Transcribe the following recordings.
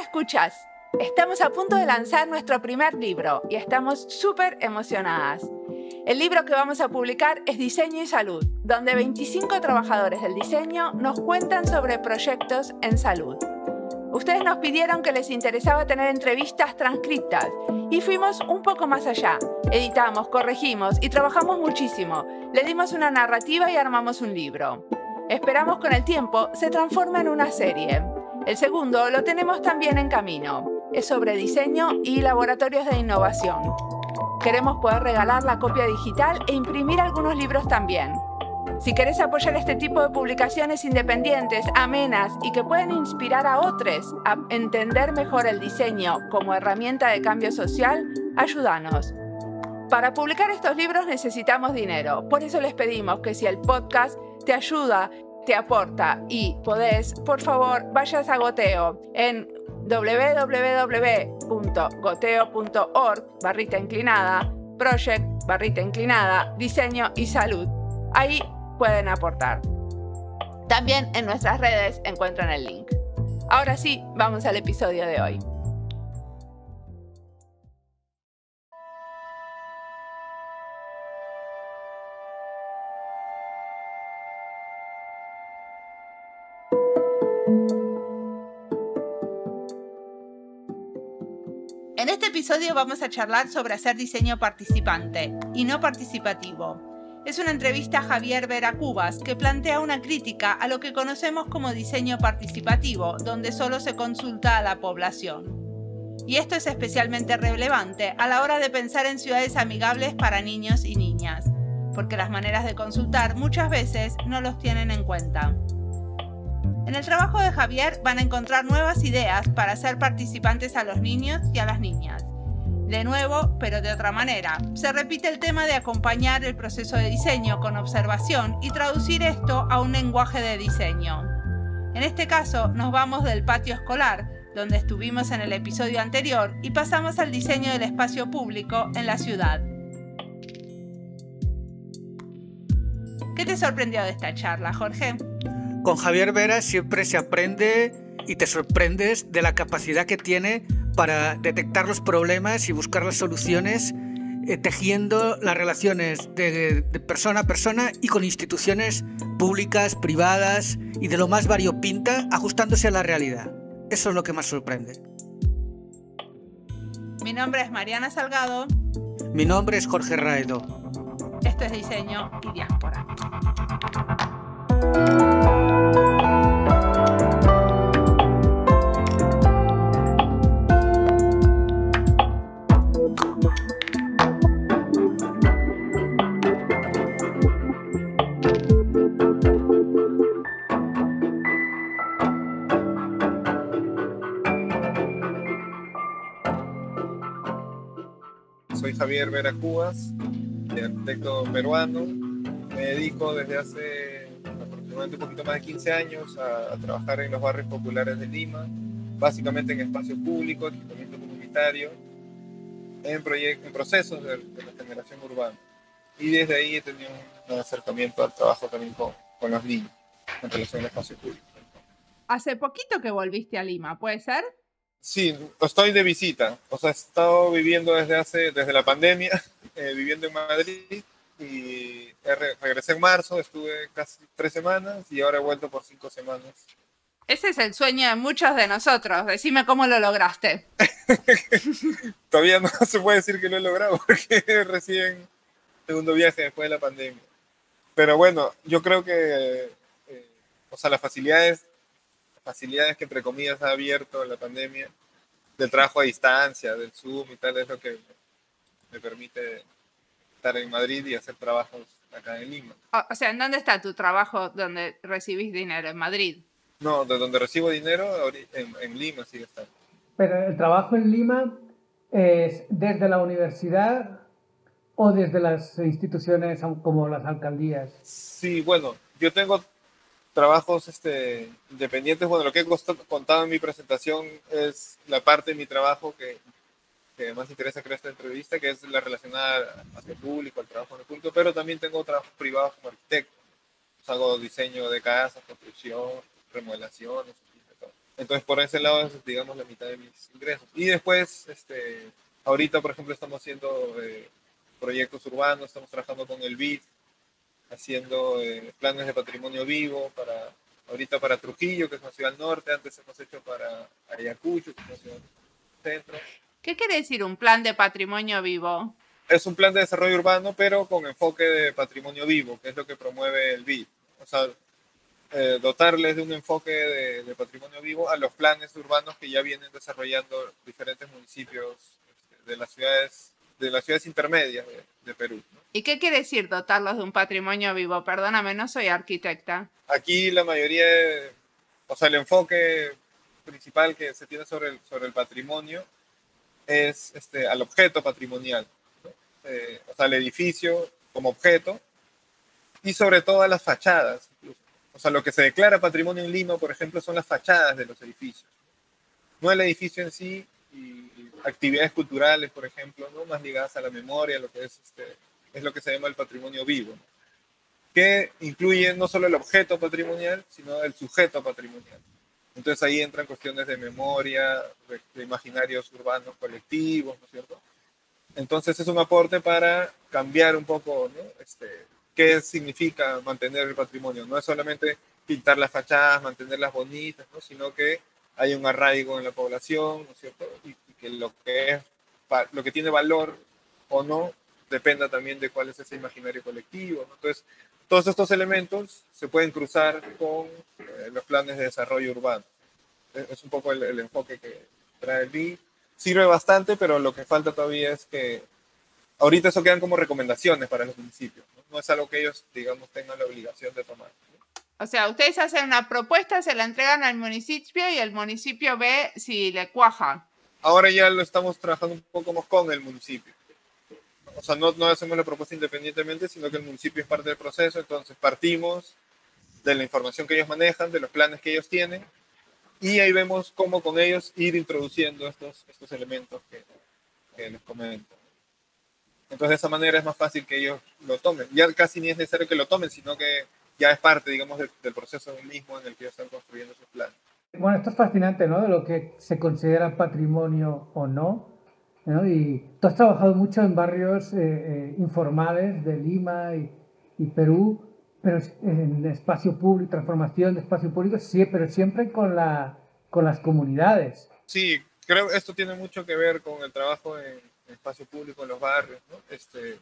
Escuchas. Estamos a punto de lanzar nuestro primer libro y estamos súper emocionadas. El libro que vamos a publicar es Diseño y Salud, donde 25 trabajadores del diseño nos cuentan sobre proyectos en salud. Ustedes nos pidieron que les interesaba tener entrevistas transcritas y fuimos un poco más allá. Editamos, corregimos y trabajamos muchísimo. Le dimos una narrativa y armamos un libro. Esperamos con el tiempo se transforme en una serie. El segundo lo tenemos también en camino. Es sobre diseño y laboratorios de innovación. Queremos poder regalar la copia digital e imprimir algunos libros también. Si querés apoyar este tipo de publicaciones independientes, amenas y que pueden inspirar a otros a entender mejor el diseño como herramienta de cambio social, ayúdanos. Para publicar estos libros necesitamos dinero, por eso les pedimos que si el podcast te ayuda, te aporta y podés, por favor, vayas a Goteo en www.goteo.org barrita inclinada, project barrita inclinada, diseño y salud. Ahí pueden aportar. También en nuestras redes encuentran el link. Ahora sí, vamos al episodio de hoy. Este episodio vamos a charlar sobre hacer diseño participante y no participativo. Es una entrevista a Javier Veracubas que plantea una crítica a lo que conocemos como diseño participativo, donde solo se consulta a la población. Y esto es especialmente relevante a la hora de pensar en ciudades amigables para niños y niñas, porque las maneras de consultar muchas veces no los tienen en cuenta. En el trabajo de Javier van a encontrar nuevas ideas para hacer participantes a los niños y a las niñas. De nuevo, pero de otra manera, se repite el tema de acompañar el proceso de diseño con observación y traducir esto a un lenguaje de diseño. En este caso, nos vamos del patio escolar, donde estuvimos en el episodio anterior, y pasamos al diseño del espacio público en la ciudad. ¿Qué te sorprendió de esta charla, Jorge? Con Javier Vera siempre se aprende y te sorprendes de la capacidad que tiene para detectar los problemas y buscar las soluciones, eh, tejiendo las relaciones de, de, persona a persona y con instituciones públicas, privadas y de lo más variopinta, ajustándose a la realidad. Eso es lo que más sorprende. Mi nombre es Mariana Salgado. Mi nombre es Jorge Raedo. Esto es Diseño y Diáspora. Javier Vera Cubas, arquitecto peruano. Me dedico desde hace aproximadamente un poquito más de 15 años a, a trabajar en los barrios populares de Lima, básicamente en espacios públicos, equipamiento comunitario, en, en procesos de, de urbana. Y desde ahí he tenido un acercamiento al trabajo también con, con los niños en relación al espacio público. Hace poquito que volviste a Lima, ¿puede ser? Sí, estoy de visita. O sea, he estado viviendo desde hace, desde la pandemia, eh, viviendo en Madrid y re regresé en marzo, estuve casi tres semanas y ahora he vuelto por cinco semanas. Ese es el sueño de muchos de nosotros. Decime cómo lo lograste. Todavía no se puede decir que lo he logrado porque recién segundo viaje después de la pandemia. Pero bueno, yo creo que, eh, o sea, las facilidades facilidades que entre comillas ha abierto la pandemia del trabajo a distancia, del Zoom y tal, es lo que me, me permite estar en Madrid y hacer trabajos acá en Lima. O, o, sea, ¿en dónde está tu trabajo donde recibís dinero? ¿En Madrid? No, de donde recibo dinero, en, en Lima sigue estando. Pero el trabajo en Lima es desde la universidad o desde las instituciones como las alcaldías. Sí, bueno, yo tengo trabajos este, independientes. Bueno, lo que he contado en mi presentación es la parte de mi trabajo que, que más interesa crear esta entrevista, que es la relacionada hacia el público, al trabajo en el público, pero también tengo trabajos privados como arquitecto. Pues hago diseño de casas, construcción, remodelaciones. Entonces, por ese lado es, digamos, la mitad de mis ingresos. Y después, este, ahorita, por ejemplo, estamos haciendo eh, proyectos urbanos, estamos trabajando con el BID, haciendo eh, planes de patrimonio vivo para ahorita para Trujillo, que es una ciudad norte, antes hemos hecho para Ayacucho, que es una ciudad centro. ¿Qué quiere decir un plan de patrimonio vivo? Es un plan de desarrollo urbano, pero con enfoque de patrimonio vivo, que es lo que promueve el BID. O sea, eh, dotarles de un enfoque de, patrimonio vivo a los planes urbanos que ya vienen desarrollando diferentes municipios este, de las ciudades de las ciudades intermedias de, Perú. ¿Y qué quiere decir dotarlos de un patrimonio vivo? Perdóname, no soy arquitecta. Aquí la mayoría, o sea, el enfoque principal que se tiene sobre el, sobre el patrimonio es este, al objeto patrimonial, eh, o sea, el edificio como objeto y sobre todo a las fachadas. O sea, lo que se declara patrimonio en Lima, por ejemplo, son las fachadas de los edificios. No el edificio en sí y actividades culturales, por ejemplo, ¿no? más ligadas a la memoria, lo que es, este, es lo que se llama el patrimonio vivo, que incluye no solo el objeto patrimonial, sino el sujeto patrimonial. Entonces ahí entran cuestiones de memoria, de, imaginarios urbanos colectivos, ¿no es cierto? Entonces es un aporte para cambiar un poco ¿no? este, qué significa mantener el patrimonio. No es solamente pintar las fachadas, mantenerlas bonitas, ¿no? sino que hay un arraigo en la población, ¿no es cierto? Y, que lo que es lo que tiene valor o no dependa también de cuál es ese imaginario colectivo. ¿no? Entonces, todos estos elementos se pueden cruzar con eh, los planes de desarrollo urbano. Es, un poco el, enfoque que trae el BI. Sirve bastante, pero lo que falta todavía es que ahorita eso quedan como recomendaciones para los municipios. No, no es algo que ellos, digamos, tengan la obligación de tomar. O sea, ustedes hacen una propuesta, se la entregan al municipio y el municipio ve si le cuaja. Ahora ya lo estamos trabajando un poco más con el municipio. O sea, no, hacemos la propuesta independientemente, sino que el municipio es parte del proceso, entonces partimos de la información que ellos manejan, de los planes que ellos tienen, y ahí vemos cómo con ellos ir introduciendo estos, estos elementos que, que les comento. Entonces de esa manera es más fácil que ellos lo tomen. Ya casi ni es necesario que lo tomen, sino que ya es parte, digamos, del, proceso mismo en el que ellos están construyendo sus planes. Bueno, esto es fascinante, ¿no? De lo que se considera patrimonio o no. ¿no? Y tú has trabajado mucho en barrios eh, eh, informales de Lima y, y, Perú, pero en espacio público, transformación de espacio público, sí, pero siempre con, la, con las comunidades. Sí, creo que esto tiene mucho que ver con el trabajo en, espacio público en los barrios, ¿no? Este,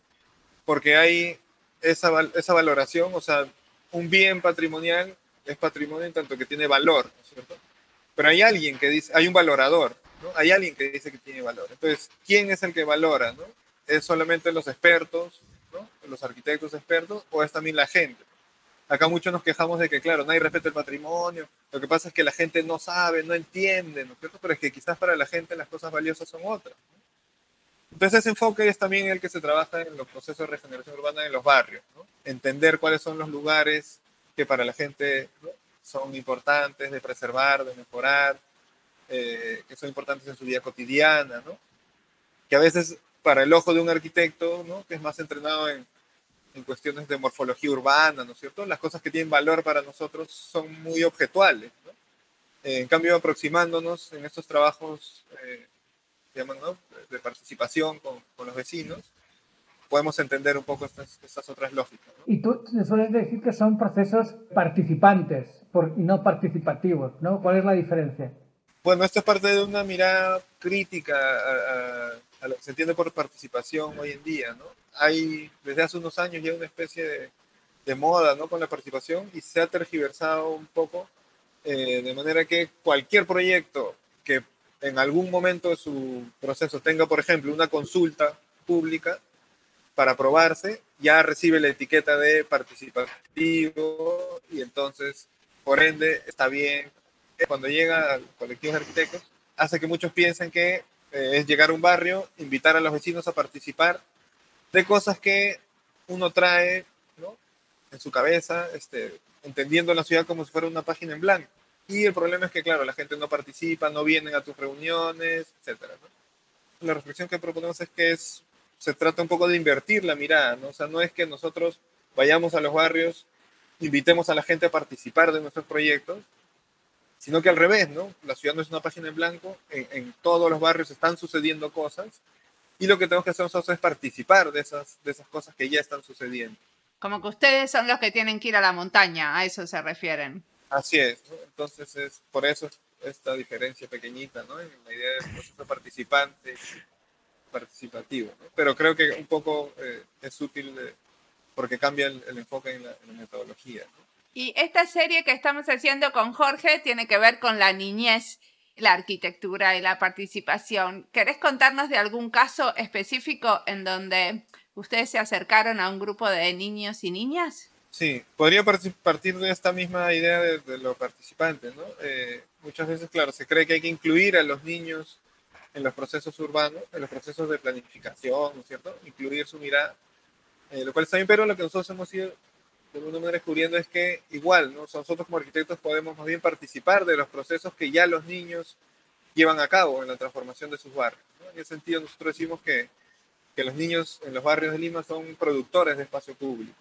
porque hay esa, esa valoración, o sea, un bien patrimonial es patrimonio en tanto que tiene valor, ¿no es cierto? Pero hay alguien que dice, hay un valorador, ¿no? Hay alguien que dice que tiene valor. Entonces, ¿quién es el que valora, no? ¿Es solamente los expertos, ¿no? Los arquitectos expertos o es también la gente? Acá muchos nos quejamos de que, claro, nadie respeta el patrimonio. Lo que pasa es que la gente no sabe, no entiende, ¿no es cierto? Pero es que quizás para la gente las cosas valiosas son otras. Entonces ese enfoque es también el que se trabaja en los procesos de regeneración urbana en los barrios, ¿no? entender cuáles son los lugares que para la gente son importantes de preservar, de mejorar, eh, que son importantes en su vida cotidiana, ¿no? que a veces para el ojo de un arquitecto, ¿no? que es más entrenado en, en cuestiones de morfología urbana, ¿no es cierto? Las cosas que tienen valor para nosotros son muy objetuales. ¿no? en cambio, aproximándonos en estos trabajos eh, llaman, ¿no? de participación con, con, los vecinos, podemos entender un poco estas, estas otras lógicas. Y tú sueles decir que son procesos participantes por, y no participativos, ¿no? ¿Cuál es la diferencia? Bueno, esto es parte de una mirada crítica a, a, lo que se entiende por participación hoy en día, ¿no? Hay desde hace unos años ya una especie de, de moda, ¿no? Con la participación y se ha tergiversado un poco eh, de manera que cualquier proyecto que en algún momento de su proceso tenga, por ejemplo, una consulta pública para aprobarse, ya recibe la etiqueta de participativo y entonces, por ende, está bien. Cuando llega al colectivo de arquitectos, hace que muchos piensen que eh, es llegar a un barrio, invitar a los vecinos a participar de cosas que uno trae ¿no? en su cabeza, este, entendiendo la ciudad como si fuera una página en blanco. Y el problema es que, claro, la gente no participa, no vienen a tus reuniones, etc. La reflexión que proponemos es que es, se trata un poco de invertir la mirada, ¿no? O sea, no es que nosotros vayamos a los barrios, invitemos a la gente a participar de nuestros proyectos, sino que al revés, ¿no? La ciudad no es una página en blanco, en, todos los barrios están sucediendo cosas y lo que tenemos que hacer nosotros es participar de esas, de esas cosas que ya están sucediendo. Como que ustedes son los que tienen que ir a la montaña, a eso se refieren. Así es, entonces es por eso esta diferencia pequeñita, ¿no? En la idea del proceso participante, participativo, pero creo que un poco eh, es útil porque cambia el, enfoque en la, metodología. Y esta serie que estamos haciendo con Jorge tiene que ver con la niñez, la arquitectura y la participación. ¿Querés contarnos de algún caso específico en donde ustedes se acercaron a un grupo de niños y niñas? Sí, podría partir de esta misma idea de, los participantes, ¿no? Eh, muchas veces, claro, se cree que hay que incluir a los niños en los procesos urbanos, en los procesos de planificación, ¿no es cierto? Incluir su mirada, eh, lo cual está bien, pero lo que nosotros hemos ido de alguna manera descubriendo es que igual, ¿no? nosotros como arquitectos podemos más bien participar de los procesos que ya los niños llevan a cabo en la transformación de sus barrios. En ese sentido, nosotros decimos que, que, los niños en los barrios de Lima son productores de espacio público,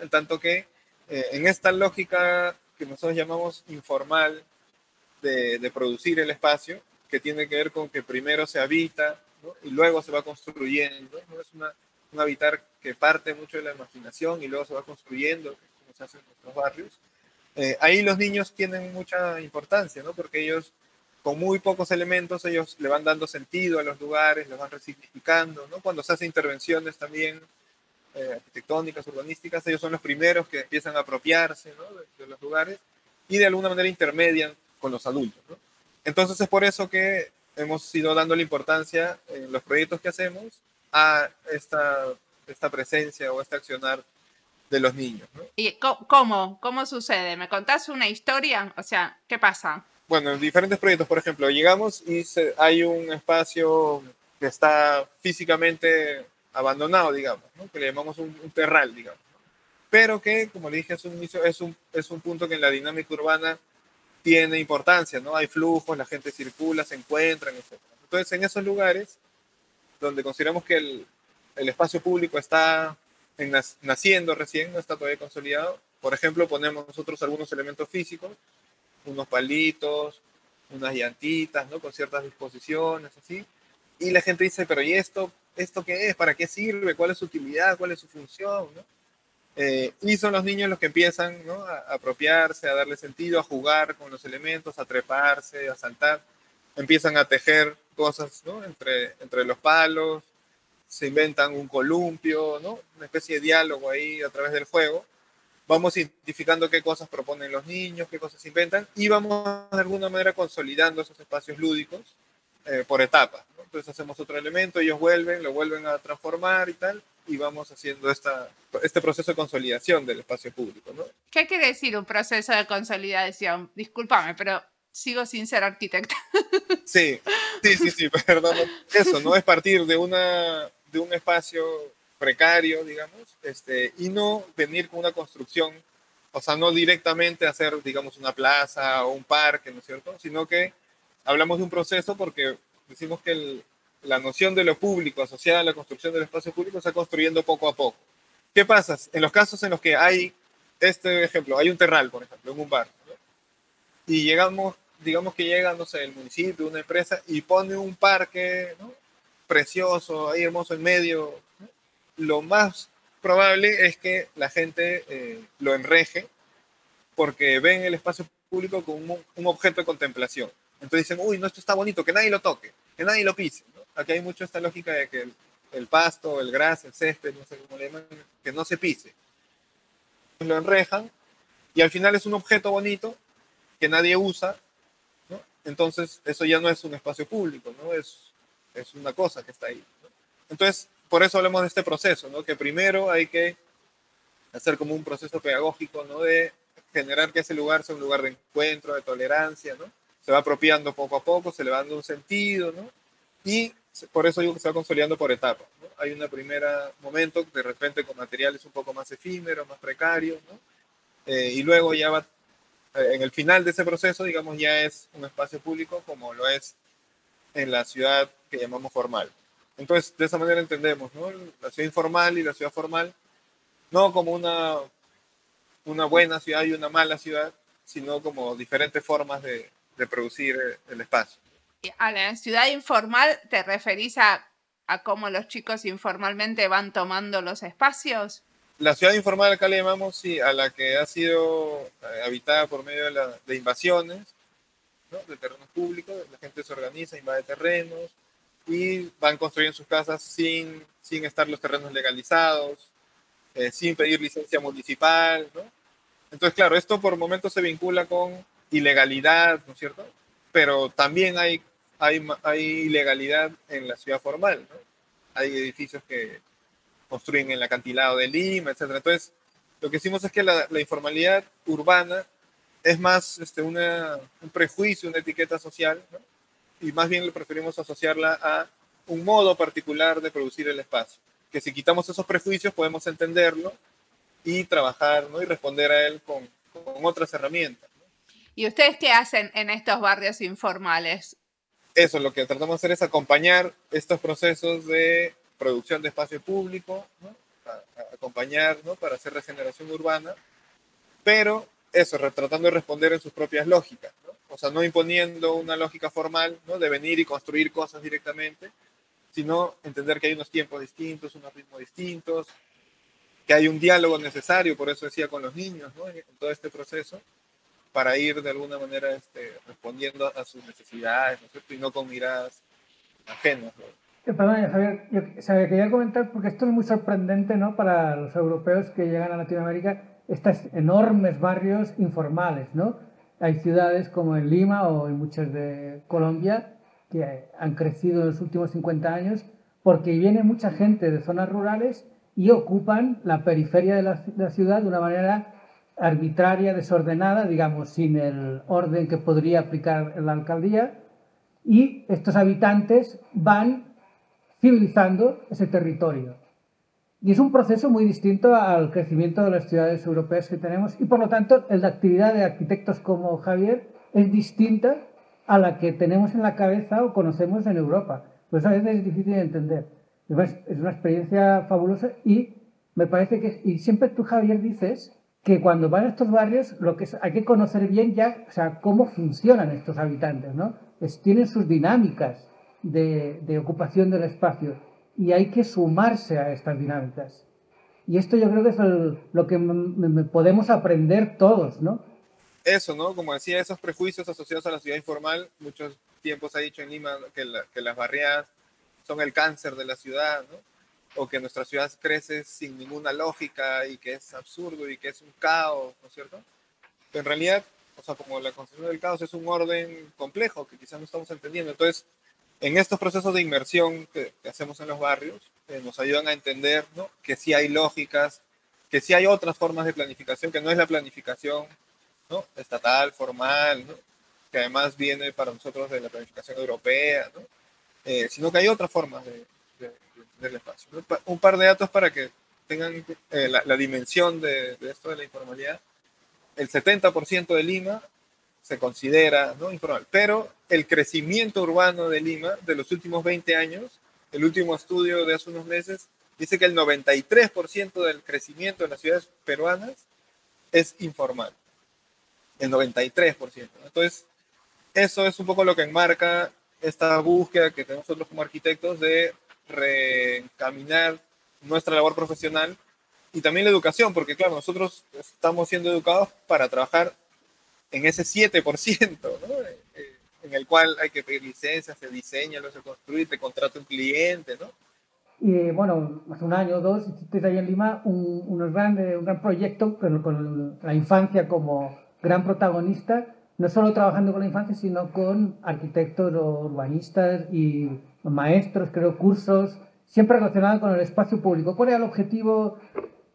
en tanto que eh, en esta lógica que nosotros llamamos informal de, de, producir el espacio, que tiene que ver con que primero se habita y luego se va construyendo, ¿no? es una un habitar que parte mucho de la imaginación y luego se va construyendo, como se hace en nuestros barrios. Eh, ahí los niños tienen mucha importancia, ¿no? Porque ellos, con muy pocos elementos, ellos le van dando sentido a los lugares, los van resignificando, ¿no? Cuando se hacen intervenciones también eh, arquitectónicas, urbanísticas, ellos son los primeros que empiezan a apropiarse ¿no? de, los lugares y de alguna manera intermedian con los adultos. Entonces es por eso que hemos ido dando la importancia en los proyectos que hacemos a esta, esta presencia o este accionar de los niños. ¿Y cómo? ¿Cómo sucede? ¿Me contás una historia? O sea, ¿qué pasa? Bueno, en diferentes proyectos, por ejemplo, llegamos y hay un espacio que está físicamente abandonado, digamos, que le llamamos un, terral, digamos. Pero que, como le dije hace un inicio, es un, es un punto que en la dinámica urbana tiene importancia, ¿no? Hay flujos, la gente circula, se encuentran, etc. Entonces, en esos lugares donde consideramos que el, espacio público está naciendo recién, no está todavía consolidado. Por ejemplo, ponemos nosotros algunos elementos físicos, unos palitos, unas llantitas, ¿no? Con ciertas disposiciones, así. Y la gente dice, pero ¿y esto? ¿Esto qué es? ¿Para qué sirve? ¿Cuál es su utilidad? ¿Cuál es su función? ¿no? Eh, y son los niños los que empiezan a apropiarse, a darle sentido, a jugar con los elementos, a treparse, a saltar. Empiezan a tejer cosas entre, entre los palos, se inventan un columpio, una especie de diálogo ahí a través del juego. Vamos identificando qué cosas proponen los niños, qué cosas inventan y vamos de alguna manera consolidando esos espacios lúdicos eh, por etapas. Entonces hacemos otro elemento, ellos vuelven, lo vuelven a transformar y tal, y vamos haciendo esta, este proceso de consolidación del espacio público. ¿no? ¿Qué quiere decir un proceso de consolidación? Discúlpame, pero sigo sin ser arquitecta. Sí, sí, sí, sí, perdón. Eso, ¿no? Es partir de, una, de un espacio precario, digamos, este, y no venir con una construcción, o sea, no directamente hacer, digamos, una plaza o un parque, ¿no es cierto? Sino que hablamos de un proceso porque decimos que el, la noción de lo público asociada a la construcción del espacio público se está construyendo poco a poco. ¿Qué pasa? En los casos en los que hay, este ejemplo, hay un terral, por ejemplo, en un bar, y llegamos, digamos que llega, no sé, el municipio, una empresa, y pone un parque precioso, ahí hermoso en medio, lo más probable es que la gente eh, lo enreje porque ven el espacio público como un, objeto de contemplación. Entonces dicen, uy, no, esto está bonito, que nadie lo toque, que nadie lo pise. Aquí hay mucho esta lógica de que el, pasto, el gras, el césped, no sé cómo le llaman, que no se pise. Lo enrejan y al final es un objeto bonito que nadie usa, ¿no? entonces eso ya no es un espacio público, ¿no? es, es una cosa que está ahí. Entonces, por eso hablamos de este proceso, ¿no? que primero hay que hacer como un proceso pedagógico ¿no? de generar que ese lugar sea un lugar de encuentro, de tolerancia, ¿no? se va apropiando poco a poco, se le va dando un sentido, ¿no? y por eso digo que se va consolidando por etapas. ¿no? Hay un primer momento, de repente con materiales un poco más efímeros, más precarios, ¿no? Eh, y luego ya va eh, en el final de ese proceso, digamos, ya es un espacio público como lo es en la ciudad que llamamos formal. Entonces, de esa manera entendemos, ¿no? La ciudad informal y la ciudad formal, no como una, una buena ciudad y una mala ciudad, sino como diferentes formas de, de producir el espacio. A la ciudad informal te referís a, a cómo los chicos informalmente van tomando los espacios. La ciudad informal acá le llamamos sí, a la que ha sido eh, habitada por medio de, la, de invasiones ¿no? de terrenos públicos, la gente se organiza, invade terrenos y van construyendo sus casas sin, sin estar los terrenos legalizados, eh, sin pedir licencia municipal, ¿no? Entonces, claro, esto por momentos se vincula con ilegalidad, ¿no es cierto? Pero también hay, hay, hay ilegalidad en la ciudad formal, ¿no? Hay edificios que construyen en el acantilado de Lima, etc. Entonces, lo que hicimos es que la, la informalidad urbana es más este, una, un prejuicio, una etiqueta social, ¿no? y más bien le preferimos asociarla a un modo particular de producir el espacio. Que si quitamos esos prejuicios podemos entenderlo y trabajar ¿no? y responder a él con, con otras herramientas. ¿no? ¿Y ustedes qué hacen en estos barrios informales? Eso, lo que tratamos de hacer es acompañar estos procesos de producción de espacio público, ¿no? a, a acompañar ¿no? para hacer regeneración urbana, pero eso, tratando de responder en sus propias lógicas, ¿no? o sea, no imponiendo una lógica formal ¿no? de venir y construir cosas directamente, sino entender que hay unos tiempos distintos, unos ritmos distintos, que hay un diálogo necesario, por eso decía con los niños, ¿no? en todo este proceso, para ir de alguna manera este, respondiendo a sus necesidades, ¿no es cierto? y no con miradas ajenas. ¿no? Perdón, Javier, yo quería comentar, porque esto es muy sorprendente ¿no? para los europeos que llegan a Latinoamérica, estos enormes barrios informales, ¿no? Hay ciudades como en Lima o en muchas de Colombia que han crecido en los últimos 50 años porque viene mucha gente de zonas rurales y ocupan la periferia de la, de la ciudad de una manera arbitraria, desordenada, digamos, sin el orden que podría aplicar la alcaldía, y estos habitantes van civilizando ese territorio. Y es un proceso muy distinto al crecimiento de las ciudades europeas que tenemos y por lo tanto la actividad de arquitectos como Javier es distinta a la que tenemos en la cabeza o conocemos en Europa. Pues a veces es difícil de entender. Es una experiencia fabulosa y me parece que, y siempre tú Javier dices que cuando van a estos barrios lo que es, hay que conocer bien ya, o sea, cómo funcionan estos habitantes, ¿no? Es, tienen sus dinámicas de, de ocupación del espacio y hay que sumarse a estas dinámicas. Y esto yo creo que es el, lo que podemos aprender todos, ¿no? Eso, ¿no? Como decía, esos prejuicios asociados a la ciudad informal, muchos tiempos ha dicho en Lima que, la, que las barriadas son el cáncer de la ciudad, ¿no? O que nuestra ciudad crece sin ninguna lógica y que es absurdo y que es un caos, ¿no es cierto? Pero en realidad, o sea, como la concepción del caos es un orden complejo que quizás no estamos entendiendo. Entonces, en estos procesos de inmersión que, que hacemos en los barrios, eh, nos ayudan a entender ¿no? que sí hay lógicas, que sí hay otras formas de planificación, que no es la planificación ¿no? estatal, formal, ¿no? que además viene para nosotros de la planificación europea, ¿no? eh, sino que hay otras formas de, del espacio. Un par de datos para que tengan eh, la, dimensión de, de esto de la informalidad. El 70% de Lima se considera ¿no? informal. Pero el crecimiento urbano de Lima de los últimos 20 años, el último estudio de hace unos meses, dice que el 93% del crecimiento de las ciudades peruanas es informal. El 93%. Entonces, eso es un poco lo que enmarca esta búsqueda que tenemos nosotros como arquitectos de reencaminar nuestra labor profesional y también la educación, porque claro, nosotros estamos siendo educados para trabajar en ese 7%, ¿no? Eh, en el cual hay que pedir licencias, se diseña, lo se construye, te contrata un cliente, ¿no? Bueno, hace un año o dos hiciste ahí en Lima un, un, gran, un gran proyecto con, con, la infancia como gran protagonista, no solo trabajando con la infancia, sino con arquitectos urbanistas y maestros, creo, cursos, siempre relacionados con el espacio público. ¿Cuál era el objetivo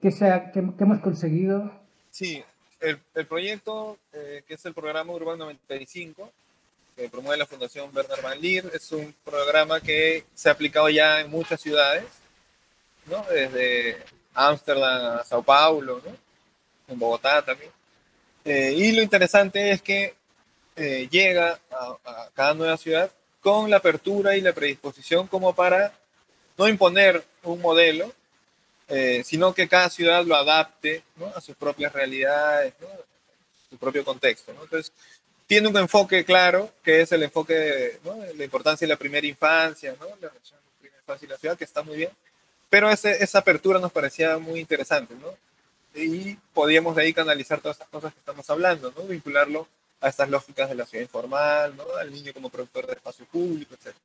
que, sea, que, que hemos conseguido? Sí, el, el proyecto, eh, que es el programa Urbano 95, que promueve la Fundación Bernard Van Leer, es un programa que se ha aplicado ya en muchas ciudades, ¿no? desde Ámsterdam a Sao Paulo, en Bogotá también. Eh, y lo interesante es que eh, llega a, a, cada nueva ciudad con la apertura y la predisposición como para no imponer un modelo, eh, sino que cada ciudad lo adapte ¿no? a sus propias realidades, ¿no? su propio contexto. ¿no? Entonces, tiene un enfoque claro, que es el enfoque de la importancia de la primera infancia, la relación de la primera infancia y la ciudad, que está muy bien, pero ese, esa apertura nos parecía muy interesante, ¿no? Y podíamos de ahí canalizar todas estas cosas que estamos hablando, ¿no? Vincularlo a estas lógicas de la ciudad informal, ¿no? Al niño como productor de espacio público, etc.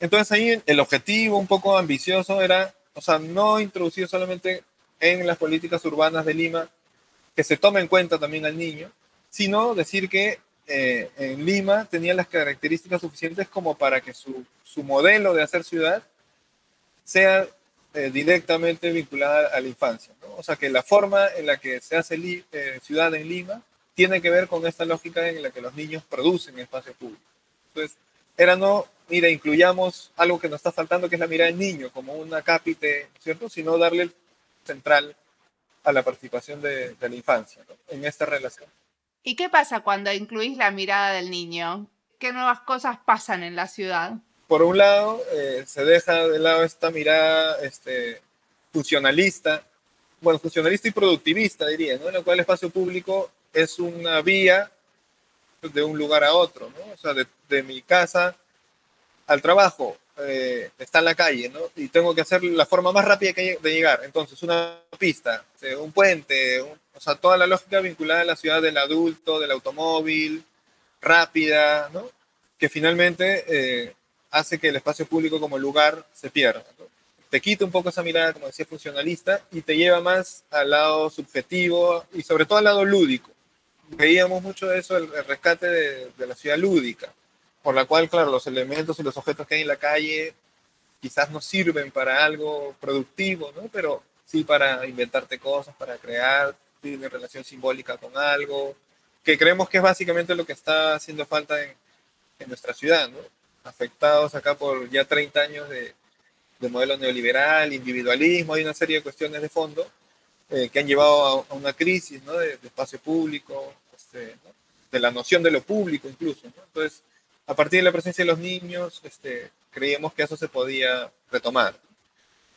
Entonces ahí el objetivo un poco ambicioso era, o sea, no introducir solamente en las políticas urbanas de Lima que se tome en cuenta también al niño, sino decir que eh, en Lima tenía las características suficientes como para que su, su modelo de hacer ciudad sea eh, directamente vinculada a la infancia. ¿no? O sea, que la forma en la que se hace eh, ciudad en Lima tiene que ver con esta lógica en la que los niños producen espacio público. Entonces, era no, mira, incluyamos algo que nos está faltando, que es la mirada del niño, como una cápite, ¿cierto? Sino darle central a la participación de, de la infancia ¿no? en esta relación. ¿Y qué pasa cuando incluís la mirada del niño? ¿Qué nuevas cosas pasan en la ciudad? Por un lado, eh, se deja de lado esta mirada este, funcionalista, bueno, funcionalista y productivista, diría, ¿no? en la cual el espacio público es una vía de un lugar a otro. O sea, de, mi casa al trabajo, eh, está en la calle, ¿no? Y tengo que hacer la forma más rápida de llegar. Entonces, una pista, un puente, o sea, toda la lógica vinculada a la ciudad del adulto, del automóvil, rápida, ¿no? Que finalmente eh, hace que el espacio público como lugar se pierda. Te quita un poco esa mirada, como decía, funcionalista y te lleva más al lado subjetivo y sobre todo al lado lúdico. Veíamos mucho de eso, el, rescate de, de la ciudad lúdica por la cual, claro, los elementos y los objetos que hay en la calle quizás no sirven para algo productivo, ¿no? Pero sí para inventarte cosas, para crear, tiene relación simbólica con algo, que creemos que es básicamente lo que está haciendo falta en, en nuestra ciudad, ¿no? Afectados acá por ya 30 años de, de modelo neoliberal, individualismo, hay una serie de cuestiones de fondo eh, que han llevado a, una crisis. De, de espacio público, este, de la noción de lo público incluso. Entonces, a partir de la presencia de los niños, este, creíamos que eso se podía retomar.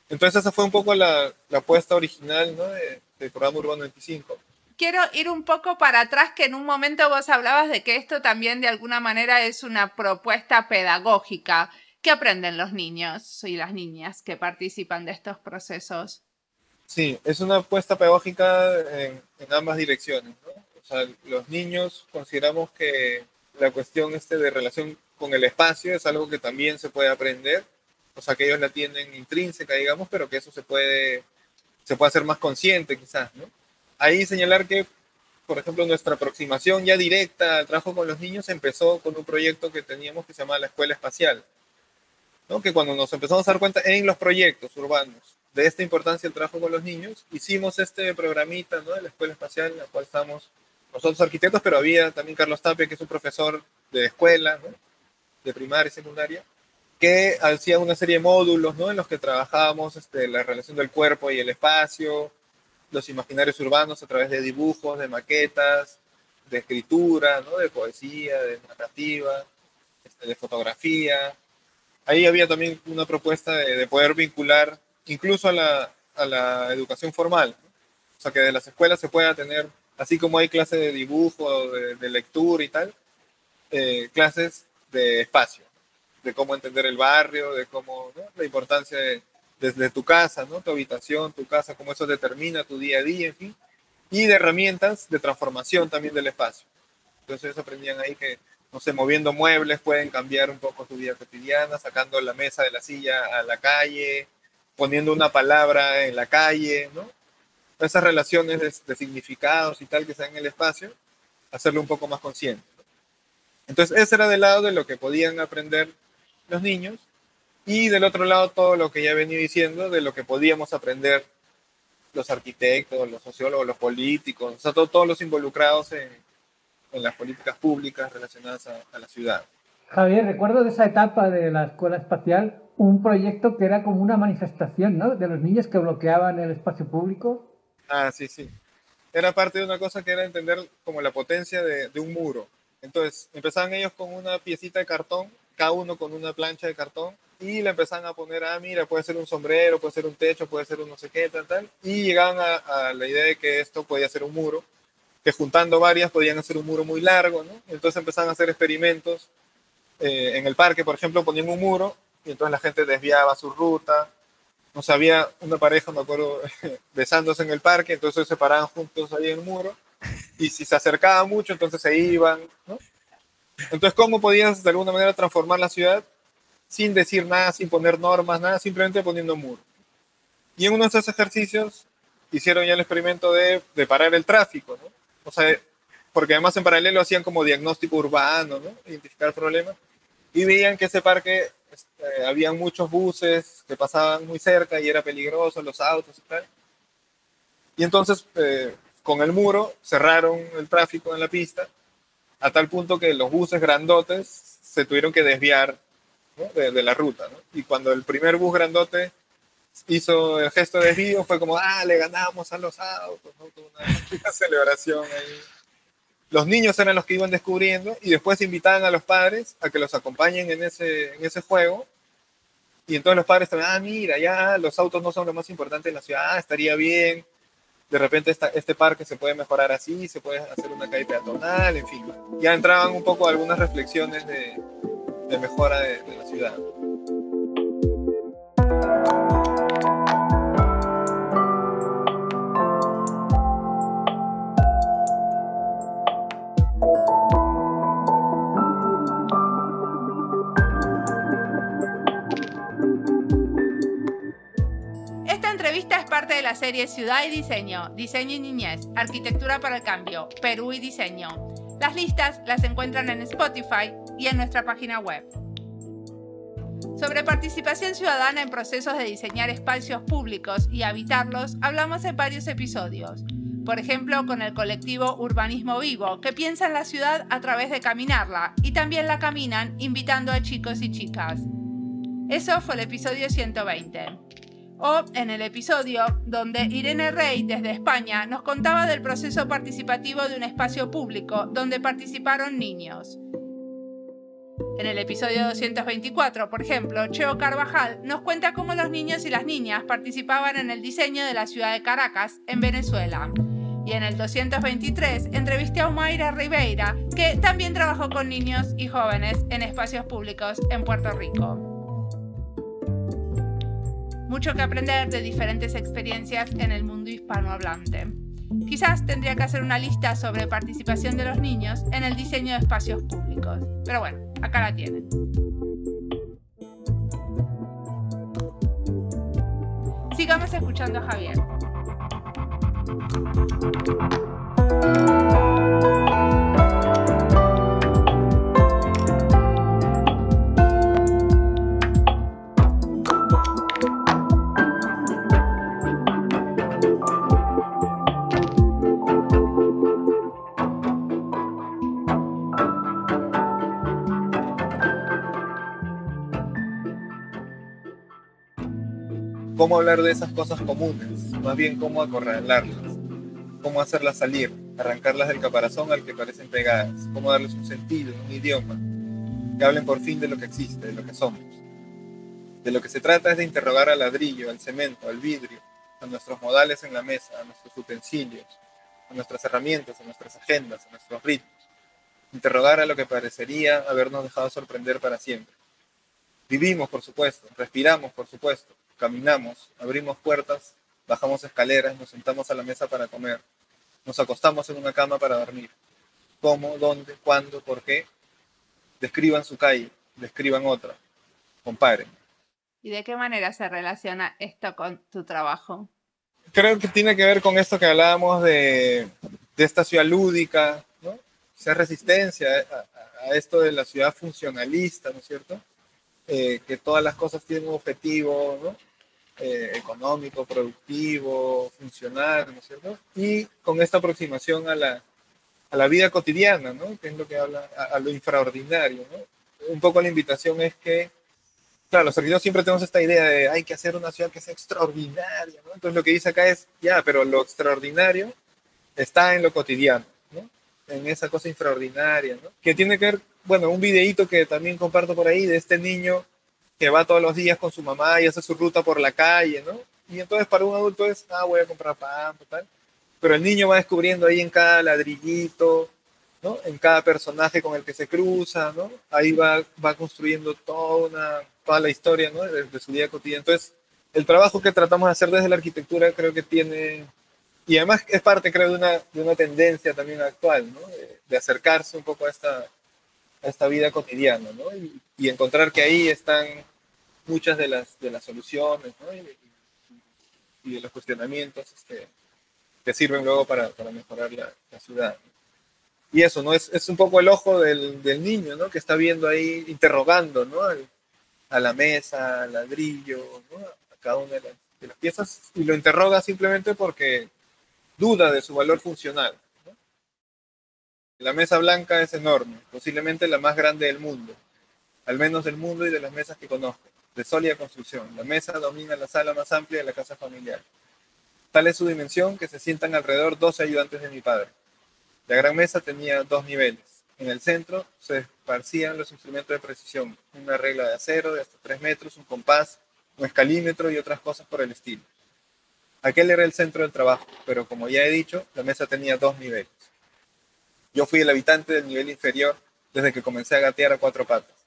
Entonces esa fue un poco la, la apuesta original de, del programa Urbano 25. Quiero ir un poco para atrás, que en un momento vos hablabas de que esto también de alguna manera es una propuesta pedagógica. ¿Qué aprenden los niños y las niñas que participan de estos procesos? Sí, es una apuesta pedagógica en, en ambas direcciones. ¿no? O sea, los niños consideramos que la cuestión este de relación con el espacio es algo que también se puede aprender, o sea, que ellos la tienen intrínseca, digamos, pero que eso se puede, se puede hacer más consciente quizás, ¿no? Ahí señalar que, por ejemplo, nuestra aproximación ya directa al trabajo con los niños empezó con un proyecto que teníamos que se llamaba la Escuela Espacial, ¿no? Que cuando nos empezamos a dar cuenta en los proyectos urbanos de esta importancia del trabajo con los niños, hicimos este programita, ¿no? De la Escuela Espacial, en la cual estamos nosotros arquitectos, pero había también Carlos Tapia, que es un profesor de escuela, de primaria y secundaria, que hacía una serie de módulos ¿no? en los que trabajábamos este, la relación del cuerpo y el espacio, los imaginarios urbanos a través de dibujos, de maquetas, de escritura, ¿no? de poesía, de narrativa, este, de fotografía. Ahí había también una propuesta de poder vincular incluso a la, a la educación formal, ¿no? o sea, que de las escuelas se pueda tener así como hay clases de dibujo, de, lectura y tal, eh, clases de espacio, de cómo entender el barrio, de cómo, la importancia de, desde tu casa, ¿no? tu habitación, tu casa, cómo eso determina tu día a día, en fin, y de herramientas de transformación también del espacio. Entonces aprendían ahí que, no sé, moviendo muebles pueden cambiar un poco tu vida cotidiana, sacando la mesa de la silla a la calle, poniendo una palabra en la calle, ¿no? esas relaciones de, significados y tal que están en el espacio, hacerlo un poco más consciente. Entonces, ese era del lado de lo que podían aprender los niños y del otro lado todo lo que ya venía diciendo de lo que podíamos aprender los arquitectos, los sociólogos, los políticos, o sea, todo, todos los involucrados en, las políticas públicas relacionadas a la ciudad. Javier, recuerdo de esa etapa de la escuela espacial un proyecto que era como una manifestación, ¿no? De los niños que bloqueaban el espacio público Ah, sí, sí. Era parte de una cosa que era entender como la potencia de, un muro. Entonces, empezaban ellos con una piecita de cartón, cada uno con una plancha de cartón, y le empezaban a poner, ah, mira, puede ser un sombrero, puede ser un techo, puede ser un no sé qué, tal, tal, y llegaban a, la idea de que esto podía ser un muro, que juntando varias podían hacer un muro muy largo, ¿no? Entonces empezaron a hacer experimentos eh, en el parque, por ejemplo, ponían un muro y entonces la gente desviaba su ruta. No sabía una pareja, me acuerdo, besándose en el parque, entonces se paraban juntos ahí en el muro y si se acercaba mucho, entonces se iban, ¿no? Entonces, ¿cómo podías de alguna manera transformar la ciudad sin decir nada, sin poner normas, nada, simplemente poniendo un muro? Y en uno de esos ejercicios hicieron ya el experimento de, de parar el tráfico, ¿no? O sea, porque además en paralelo hacían como diagnóstico urbano, ¿no? Identificar problemas. Y veían que ese parque este, había muchos buses que pasaban muy cerca y era peligroso, los autos y tal. Y entonces, eh, con el muro, cerraron el tráfico en la pista, a tal punto que los buses grandotes se tuvieron que desviar de, de, la ruta. ¿no? Y cuando el primer bus grandote hizo el gesto de desvío, fue como, ah, le ganamos a los autos, ¿no? una, celebración ahí. Los niños eran los que iban descubriendo y después invitaban a los padres a que los acompañen en ese, en ese juego. Y entonces los padres también, ah, mira, ya los autos no son lo más importante en la ciudad, ah, estaría bien. De repente esta, este parque se puede mejorar así, se puede hacer una calle peatonal, en fin. Ya entraban un poco algunas reflexiones de, mejora de la ciudad. Parte de la serie Ciudad y Diseño, Diseño y Niñez, Arquitectura para el Cambio, Perú y Diseño. Las listas las encuentran en Spotify y en nuestra página web. Sobre participación ciudadana en procesos de diseñar espacios públicos y habitarlos, hablamos en varios episodios. Por ejemplo, con el colectivo Urbanismo Vivo, que piensa en la ciudad a través de caminarla y también la caminan invitando a chicos y chicas. Eso fue el episodio 120 o en el episodio donde Irene Rey desde España nos contaba del proceso participativo de un espacio público donde participaron niños. En el episodio 224, por ejemplo, Cheo Carvajal nos cuenta cómo los niños y las niñas participaban en el diseño de la ciudad de Caracas, en Venezuela. Y en el 223 entrevisté a Umaira Ribeira, que también trabajó con niños y jóvenes en espacios públicos en Puerto Rico mucho que aprender de diferentes experiencias en el mundo hispanohablante. Quizás tendría que hacer una lista sobre participación de los niños en el diseño de espacios públicos. Pero bueno, acá la tienen. Sigamos escuchando a Javier. Cómo hablar de esas cosas comunes, más bien cómo acorralarlas, cómo hacerlas salir, arrancarlas del caparazón al que parecen pegadas, cómo darles un sentido, un idioma, que hablen por fin de lo que existe, de lo que somos. De lo que se trata es de interrogar al ladrillo, al cemento, al vidrio, a nuestros modales en la mesa, a nuestros utensilios, a nuestras herramientas, a nuestras agendas, a nuestros ritmos. Interrogar a lo que parecería habernos dejado sorprender para siempre. Vivimos, por supuesto, respiramos, por supuesto, caminamos, abrimos puertas, bajamos escaleras, nos sentamos a la mesa para comer, nos acostamos en una cama para dormir. ¿Cómo? ¿Dónde? ¿Cuándo? ¿Por qué? Describan su calle, describan otra, comparen. ¿Y de qué manera se relaciona esto con tu trabajo? Creo que tiene que ver con esto que hablábamos de, de esta ciudad lúdica, ¿no? Ser resistencia a, a, esto de la ciudad funcionalista, ¿no es cierto? Eh, que todas las cosas tienen un objetivo, ¿no? Eh, económico, productivo, funcional, ¿no es cierto? Y con esta aproximación a la, a la vida cotidiana, ¿no? Que es lo que habla, a, a, lo infraordinario, ¿no? Un poco la invitación es que, claro, los arquitectos siempre tenemos esta idea de hay que hacer una ciudad que sea extraordinaria, ¿no? Entonces lo que dice acá es, ya, pero lo extraordinario está en lo cotidiano, ¿no? En esa cosa infraordinaria, ¿no? Que tiene que ver, bueno, un videíto que también comparto por ahí de este niño que va todos los días con su mamá y hace su ruta por la calle, ¿no? Y entonces para un adulto es, ah, voy a comprar pan, tal. pero el niño va descubriendo ahí en cada ladrillito, ¿no? En cada personaje con el que se cruza, ¿no? Ahí va, va construyendo toda, una, toda la historia, ¿no? De, su día cotidiano. Entonces, el trabajo que tratamos de hacer desde la arquitectura creo que tiene, y además es parte, creo, de una, de una tendencia también actual, ¿no? De, acercarse un poco a esta, a esta vida cotidiana, ¿no? Y, y, encontrar que ahí están muchas de las, de las soluciones. Y, de los cuestionamientos este, que sirven luego para, para mejorar la, ciudad. Y eso, ¿no? Es, es un poco el ojo del, del, niño, ¿no? Que está viendo ahí, interrogando, ¿no? a la mesa, al ladrillo. A cada una de las, piezas y lo interroga simplemente porque duda de su valor funcional. La mesa blanca es enorme, posiblemente la más grande del mundo, al menos del mundo y de las mesas que conozco, de sólida construcción. La mesa domina la sala más amplia de la casa familiar. Tal es su dimensión que se sientan alrededor 12 ayudantes de mi padre. La gran mesa tenía dos niveles. En el centro se esparcían los instrumentos de precisión, una regla de acero de hasta 3 metros, un compás, un escalímetro y otras cosas por el estilo. Aquel era el centro del trabajo, pero como ya he dicho, la mesa tenía dos niveles. Yo fui el habitante del nivel inferior desde que comencé a gatear a cuatro patas.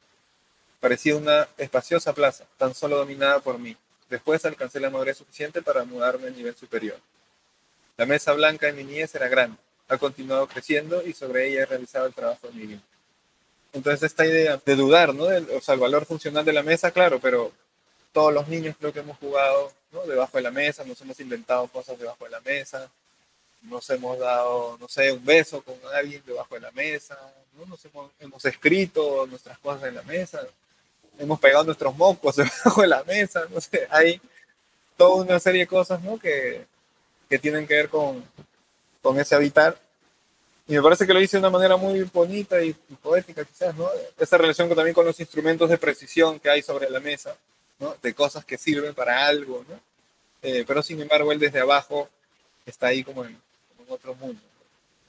Parecía una espaciosa plaza, tan solo dominada por mí. Después alcancé la madurez suficiente para mudarme al nivel superior. La mesa blanca en mi niñez era grande, ha continuado creciendo y sobre ella he realizado el trabajo vida. Entonces esta idea de dudar, ¿no? o sea, el valor funcional de la mesa, claro, pero todos los niños creo que hemos jugado ¿no? debajo de la mesa, nos hemos inventado cosas debajo de la mesa, nos hemos dado, no sé, un beso con alguien debajo de la mesa, ¿no? nos hemos, hemos escrito nuestras cosas en la mesa, hemos pegado nuestros mocos debajo de la mesa, no sé, hay toda una serie de cosas, ¿no? Que, que tienen que ver con, con ese habitar. Y me parece que lo hice de una manera muy bonita y, poética, quizás, ¿no? Esa relación también con los instrumentos de precisión que hay sobre la mesa, ¿no? De cosas que sirven para algo, ¿no? Eh, pero sin embargo, él desde abajo está ahí como en, como en otro mundo.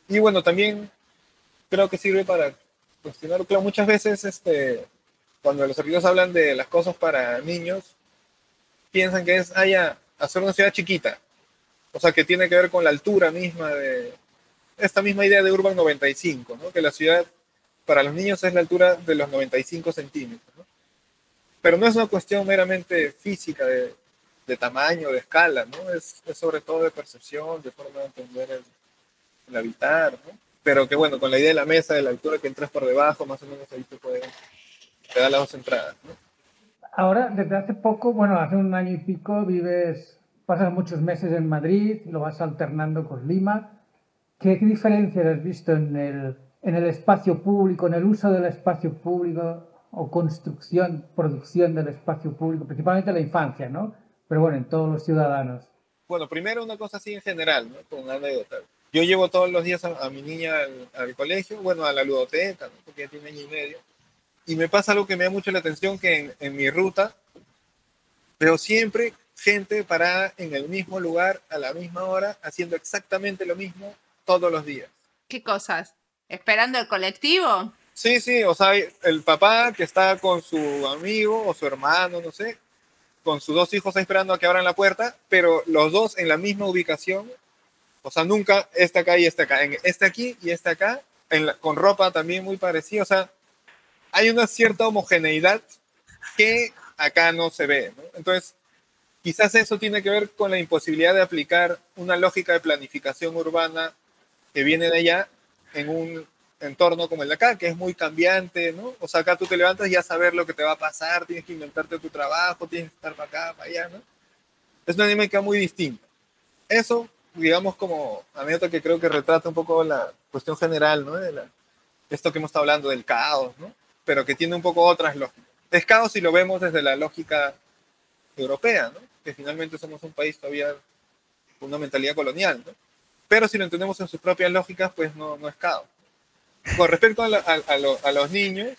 Y bueno, también creo que sirve para cuestionar, claro, muchas veces este, cuando los arquitectos hablan de las cosas para niños, piensan que es haya hacer una ciudad chiquita. O sea, que tiene que ver con la altura misma de esta misma idea de Urban 95, ¿no? Que la ciudad para los niños es la altura de los 95 centímetros, ¿no? Pero no es una cuestión meramente física de, de tamaño, de escala, ¿no? Es, es, sobre todo de percepción, de forma de entender el, el habitar, ¿no? Pero que bueno, con la idea de la mesa, de la altura que entras por debajo, más o menos ahí te puede te da las dos entradas. ¿no? Ahora, desde hace poco, bueno, hace un año y pico, vives, pasas muchos meses en Madrid, lo vas alternando con Lima. ¿Qué, qué diferencias has visto en el, en el espacio público, en el uso del espacio público o construcción, producción del espacio público, principalmente la infancia, ¿no? Pero bueno, en todos los ciudadanos. Bueno, primero una cosa así en general, ¿no? Con una anécdota. Yo llevo todos los días a, a mi niña al, al, colegio, bueno, a la ludoteca, ¿no? porque ya tiene año y medio y me pasa algo que me da mucho la atención, que en, en, mi ruta veo siempre gente parada en el mismo lugar a la misma hora, haciendo exactamente lo mismo todos los días. ¿Qué cosas? ¿Esperando el colectivo? Sí, sí, o sea, el papá que está con su amigo o su hermano, no sé, con sus dos hijos esperando a que abran la puerta, pero los dos en la misma ubicación, o sea, nunca este acá y este acá, en este aquí y este acá, en la, con ropa también muy parecida, o sea, hay una cierta homogeneidad que acá no se ve. ¿no? Entonces, quizás eso tiene que ver con la imposibilidad de aplicar una lógica de planificación urbana que viene de allá en un entorno como el de acá, que es muy cambiante, ¿no? O sea, acá tú te levantas y ya saber lo que te va a pasar, tienes que inventarte tu trabajo, tienes que estar para acá, para allá, ¿no? Es una dinámica muy distinta. Eso, digamos, como anécdota que creo que retrata un poco la cuestión general, ¿no? De la, esto que hemos estado hablando del caos, ¿no? Pero que tiene un poco otras lógicas. Es caos si lo vemos desde la lógica europea, ¿no? que finalmente somos un país todavía con una mentalidad colonial, ¿no? pero si lo entendemos en sus propias lógicas, pues no, no es caos. Con respecto a, la, a, a, lo, a los niños,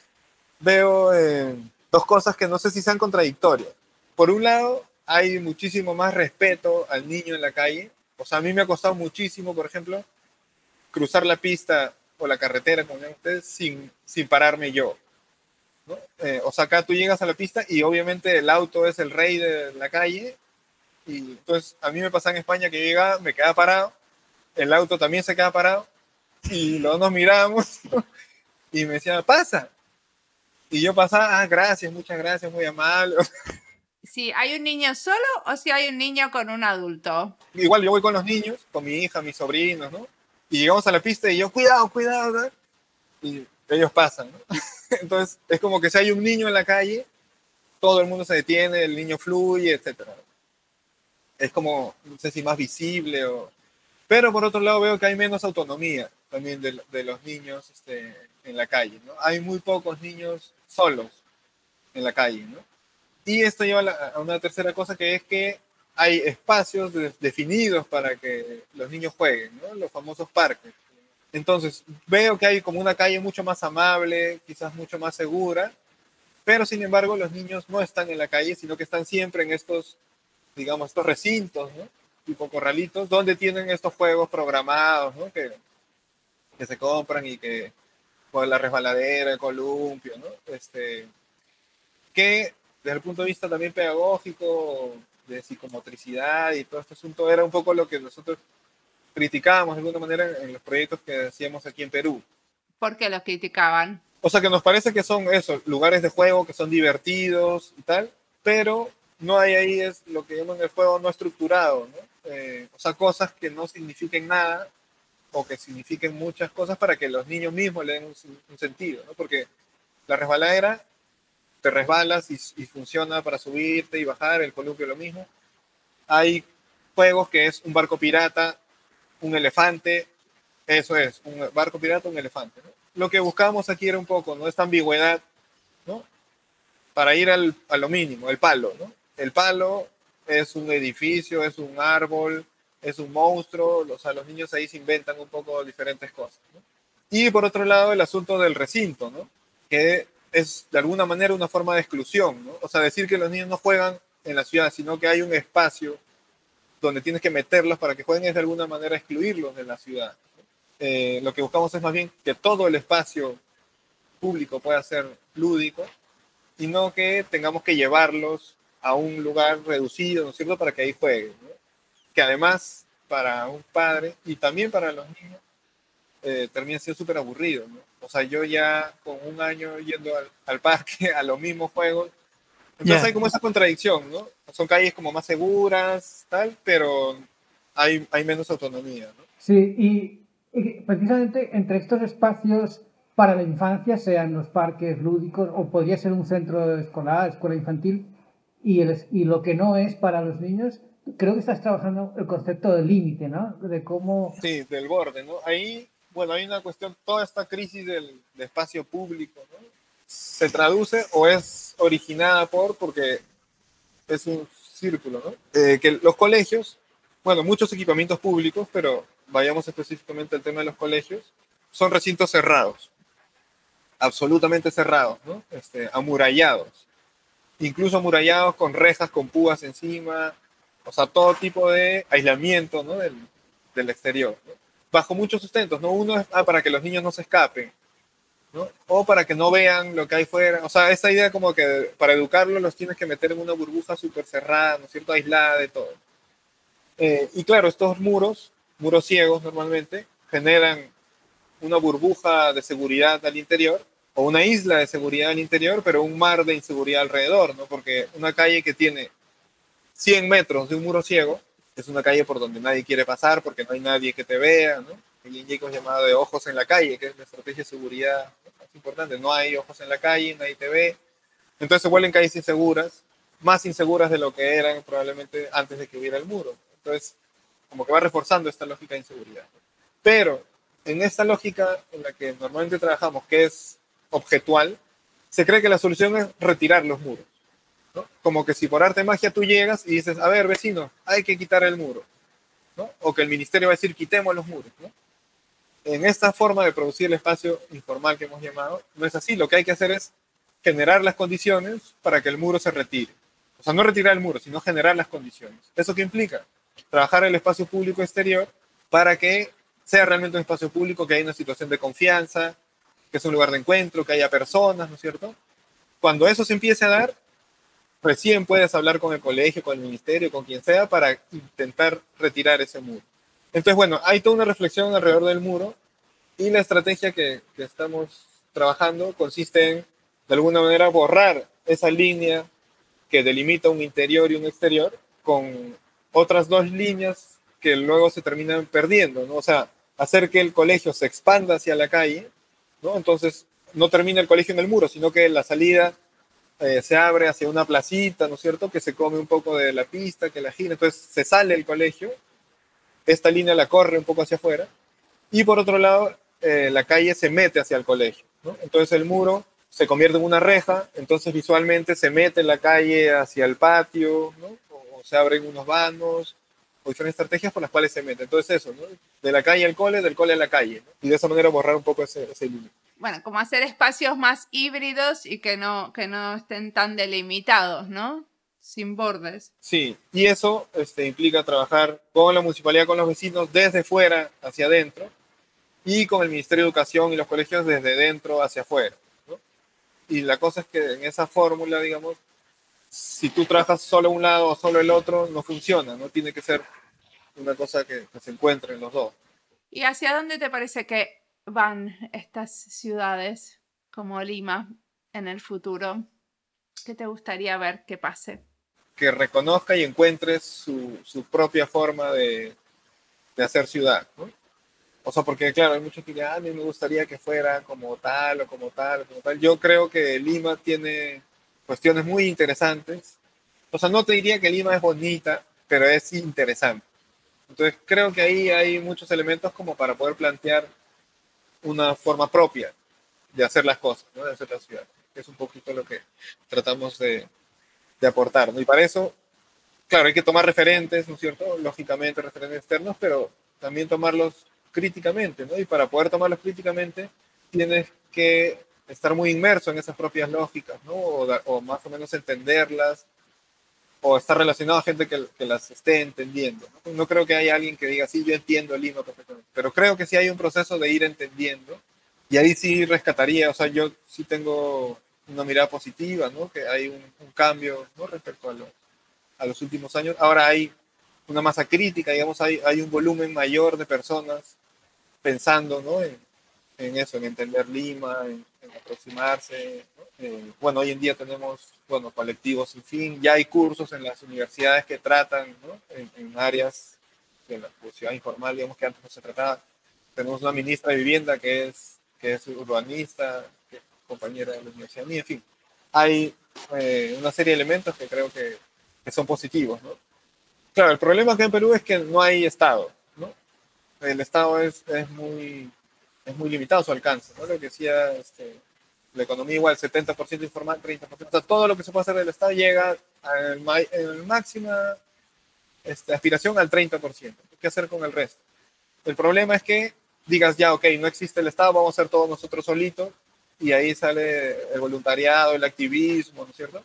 veo eh, dos cosas que no sé si sean contradictorias. Por un lado, hay muchísimo más respeto al niño en la calle. O sea, a mí me ha costado muchísimo, por ejemplo, cruzar la pista o la carretera, como llaman ustedes, sin, sin pararme yo. ¿No? Eh, o sea, acá tú llegas a la pista y obviamente el auto es el rey de la calle. Y entonces a mí me pasa en España que llega, me queda parado el auto también se queda parado y luego nos miramos y me decía, pasa. Y yo pasaba, ah, gracias, muchas gracias, muy amable. Si hay un niño solo o si hay un niño con un adulto. Igual yo voy con los niños, con mi hija, mis sobrinos, ¿no? Y llegamos a la pista y yo, cuidado, cuidado, ¿no? Y ellos pasan, ¿no? Entonces, es como que si hay un niño en la calle, todo el mundo se detiene, el niño fluye, etc. Es como, no sé si más visible o... Pero por otro lado veo que hay menos autonomía también de, los niños este, en la calle, ¿no? Hay muy pocos niños solos en la calle, ¿no? Y esto lleva a una tercera cosa que es que hay espacios definidos para que los niños jueguen, ¿no? Los famosos parques. Entonces, veo que hay como una calle mucho más amable, quizás mucho más segura, pero sin embargo los niños no están en la calle, sino que están siempre en estos, digamos, estos recintos, ¿no? Tipo corralitos, donde tienen estos juegos programados, ¿no? Que, que se compran y que, pues la resbaladera, el columpio, ¿no? Este, que desde el punto de vista también pedagógico, de psicomotricidad y todo este asunto, era un poco lo que nosotros criticábamos de alguna manera en los proyectos que hacíamos aquí en Perú. ¿Por qué los criticaban? O sea, que nos parece que son esos lugares de juego que son divertidos y tal, pero no hay ahí es lo que llaman el juego no estructurado, ¿no? Eh, o sea, cosas que no signifiquen nada o que signifiquen muchas cosas para que los niños mismos le den un, un sentido, ¿no? Porque la resbaladera te resbalas y, y, funciona para subirte y bajar, el columpio lo mismo. Hay juegos que es un barco pirata, un elefante, eso es, un barco pirata, un elefante. Lo que buscábamos aquí era un poco, ¿no? Esta ambigüedad, ¿no? Para ir al, a lo mínimo, el palo, ¿no? El palo es un edificio, es un árbol, es un monstruo, o sea, los niños ahí se inventan un poco diferentes cosas. ¿no? Y por otro lado, el asunto del recinto, ¿no? Que es de alguna manera una forma de exclusión, ¿no? O sea, decir que los niños no juegan en la ciudad, sino que hay un espacio donde tienes que meterlos para que jueguen es de alguna manera excluirlos de la ciudad. Eh, lo que buscamos es más bien que todo el espacio público pueda ser lúdico y no que tengamos que llevarlos a un lugar reducido, ¿no es cierto?, para que ahí jueguen. Que además para un padre y también para los niños eh, termina siendo súper aburrido, ¿no? O sea, yo ya con un año yendo al, al parque a los mismos juegos, entonces yeah. hay como esa contradicción, ¿no? Son calles como más seguras, tal, pero hay, hay menos autonomía, ¿no? Sí, y, y precisamente entre estos espacios para la infancia, sean los parques lúdicos o podría ser un centro escolar, escuela infantil, y, el, y lo que no es para los niños, creo que estás trabajando el concepto del límite, ¿no? De cómo... Sí, del borde, ¿no? Ahí bueno, hay una cuestión, toda esta crisis del, del espacio público, ¿no? Se traduce o es originada por, porque es un círculo, ¿no? Eh, que los colegios, bueno, muchos equipamientos públicos, pero vayamos específicamente al tema de los colegios, son recintos cerrados, absolutamente cerrados, ¿no? Este, amurallados, incluso amurallados con rejas, con púas encima, o sea, todo tipo de aislamiento, ¿no? Del, exterior, bajo muchos sustentos, ¿no? Uno es ah, para que los niños no se escapen, ¿no? O para que no vean lo que hay fuera. O sea, esa idea como que para educarlos los tienes que meter en una burbuja súper cerrada, ¿no es cierto? Aislada de todo. Eh, y claro, estos muros, muros ciegos normalmente, generan una burbuja de seguridad al interior o una isla de seguridad al interior, pero un mar de inseguridad alrededor, ¿no? Porque una calle que tiene 100 metros de un muro ciego, es una calle por donde nadie quiere pasar porque no hay nadie que te vea, ¿no? El INJECO llamado de ojos en la calle, que es la estrategia de seguridad más importante. No hay ojos en la calle, nadie te ve. Entonces se vuelven calles inseguras, más inseguras de lo que eran probablemente antes de que hubiera el muro. Entonces, como que va reforzando esta lógica de inseguridad. Pero en esta lógica en la que normalmente trabajamos, que es objetual, se cree que la solución es retirar los muros. ¿no? Como que si por arte de magia tú llegas y dices, a ver, vecino, hay que quitar el muro. ¿no? O que el ministerio va a decir, quitemos los muros. ¿no? En esta forma de producir el espacio informal que hemos llamado, no es así. Lo que hay que hacer es generar las condiciones para que el muro se retire. O sea, no retirar el muro, sino generar las condiciones. ¿Eso qué implica? Trabajar el espacio público exterior para que sea realmente un espacio público, que haya una situación de confianza, que es un lugar de encuentro, que haya personas, ¿no es cierto? Cuando eso se empiece a dar, recién puedes hablar con el colegio, con el ministerio, con quien sea, para intentar retirar ese muro. Entonces, bueno, hay toda una reflexión alrededor del muro y la estrategia que, estamos trabajando consiste en, de alguna manera, borrar esa línea que delimita un interior y un exterior con otras dos líneas que luego se terminan perdiendo, ¿no? O sea, hacer que el colegio se expanda hacia la calle, ¿no? Entonces, no termina el colegio en el muro, sino que la salida eh, se abre hacia una placita, ¿no es cierto? Que se come un poco de la pista, que la gira, entonces se sale el colegio, esta línea la corre un poco hacia afuera, y por otro lado, eh, la calle se mete hacia el colegio. Entonces el muro se convierte en una reja, entonces visualmente se mete la calle hacia el patio, o, se abren unos vanos, o diferentes estrategias por las cuales se mete. Entonces eso, de la calle al cole, del cole a la calle, y de esa manera borrar un poco ese, ese límite. Bueno, como hacer espacios más híbridos y que no, que no estén tan delimitados, ¿no? Sin bordes. Sí, y eso este, implica trabajar con la municipalidad, con los vecinos, desde fuera hacia adentro, y con el Ministerio de Educación y los colegios desde dentro hacia afuera. Y la cosa es que en esa fórmula, digamos, si tú trabajas solo un lado o solo el otro, no funciona, no tiene que ser una cosa que, se encuentre en los dos. ¿Y hacia dónde te parece que van estas ciudades como Lima en el futuro? ¿Qué te gustaría ver que pase? Que reconozca y encuentre su, su propia forma de, de hacer ciudad. ¿no? O sea, porque claro, hay muchos que dirán, ah, a mí me gustaría que fuera como tal o como tal, o como tal. Yo creo que Lima tiene cuestiones muy interesantes. O sea, no te diría que Lima es bonita, pero es interesante. Entonces, creo que ahí hay muchos elementos como para poder plantear una forma propia de hacer las cosas, ¿no? de hacer la ciudad. Es un poquito lo que tratamos de, de aportar. ¿no? Y para eso, claro, hay que tomar referentes, ¿no es cierto? Lógicamente, referentes externos, pero también tomarlos críticamente, ¿no? Y para poder tomarlos críticamente, tienes que estar muy inmerso en esas propias lógicas, ¿no? O, más o menos entenderlas, o estar relacionado a gente que, las esté entendiendo. ¿no? ¿no? creo que haya alguien que diga, sí, yo entiendo el Lima perfectamente, pero creo que sí hay un proceso de ir entendiendo, y ahí sí rescataría, o sea, yo sí tengo una mirada positiva, ¿no? Que hay un, cambio, ¿no? Respecto a, a los últimos años. Ahora hay una masa crítica, digamos, hay, hay un volumen mayor de personas pensando ¿no? en, en, eso, en entender Lima, en, aproximarse. Bueno, hoy en día tenemos bueno, colectivos sin fin, ya hay cursos en las universidades que tratan ¿no? en, áreas de la ciudad informal, digamos que antes no se trataba. Tenemos una ministra de vivienda que es, que es urbanista, que compañera de la universidad, y en fin, hay eh, una serie de elementos que creo que, que son positivos. ¿no? Claro, el problema acá en Perú es que no hay Estado el Estado es, es, muy, es muy limitado su alcance, ¿no? Lo que decía este, la economía igual, 70% informal, 30%, o sea, todo lo que se puede hacer del Estado llega en máxima este, aspiración al 30%. ¿Qué hacer con el resto? El problema es que digas ya, ok, no existe el Estado, vamos a hacer todos nosotros solitos, y ahí sale el voluntariado, el activismo, ¿no es cierto?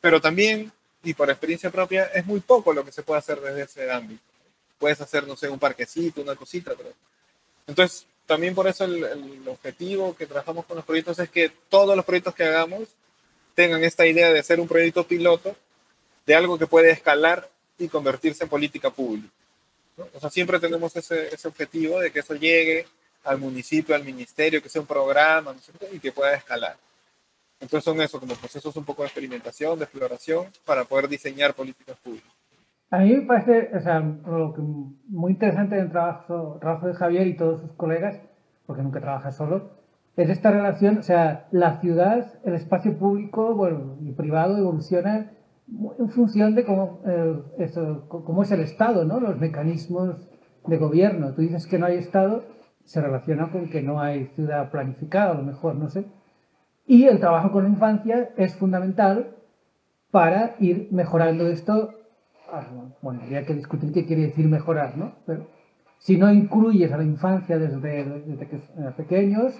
Pero también, y por experiencia propia, es muy poco lo que se puede hacer desde ese ámbito puedes hacer, no sé, un parquecito, una cosita, pero... Entonces, también por eso el, objetivo que trabajamos con los proyectos es que todos los proyectos que hagamos tengan esta idea de hacer un proyecto piloto de algo que puede escalar y convertirse en política pública. O sea, siempre tenemos ese, ese, objetivo de que eso llegue al municipio, al ministerio, que sea un programa y que pueda escalar. Entonces son eso, como procesos un poco de experimentación, de exploración, para poder diseñar políticas públicas. A mí me parece o sea, muy interesante del trabajo, trabajo de Javier y todos sus colegas, porque nunca trabaja solo, es esta relación, o sea, la ciudad, el espacio público y privado evoluciona en función de cómo, eh, eso, cómo es el Estado, ¿no? los mecanismos de gobierno. Tú dices que no hay Estado, se relaciona con que no hay ciudad planificada, a lo mejor, no sé. Y el trabajo con la infancia es fundamental para ir mejorando esto Ah, bueno, habría que discutir qué quiere decir mejorar, ¿no? Pero si no incluyes a la infancia desde, desde que son pequeños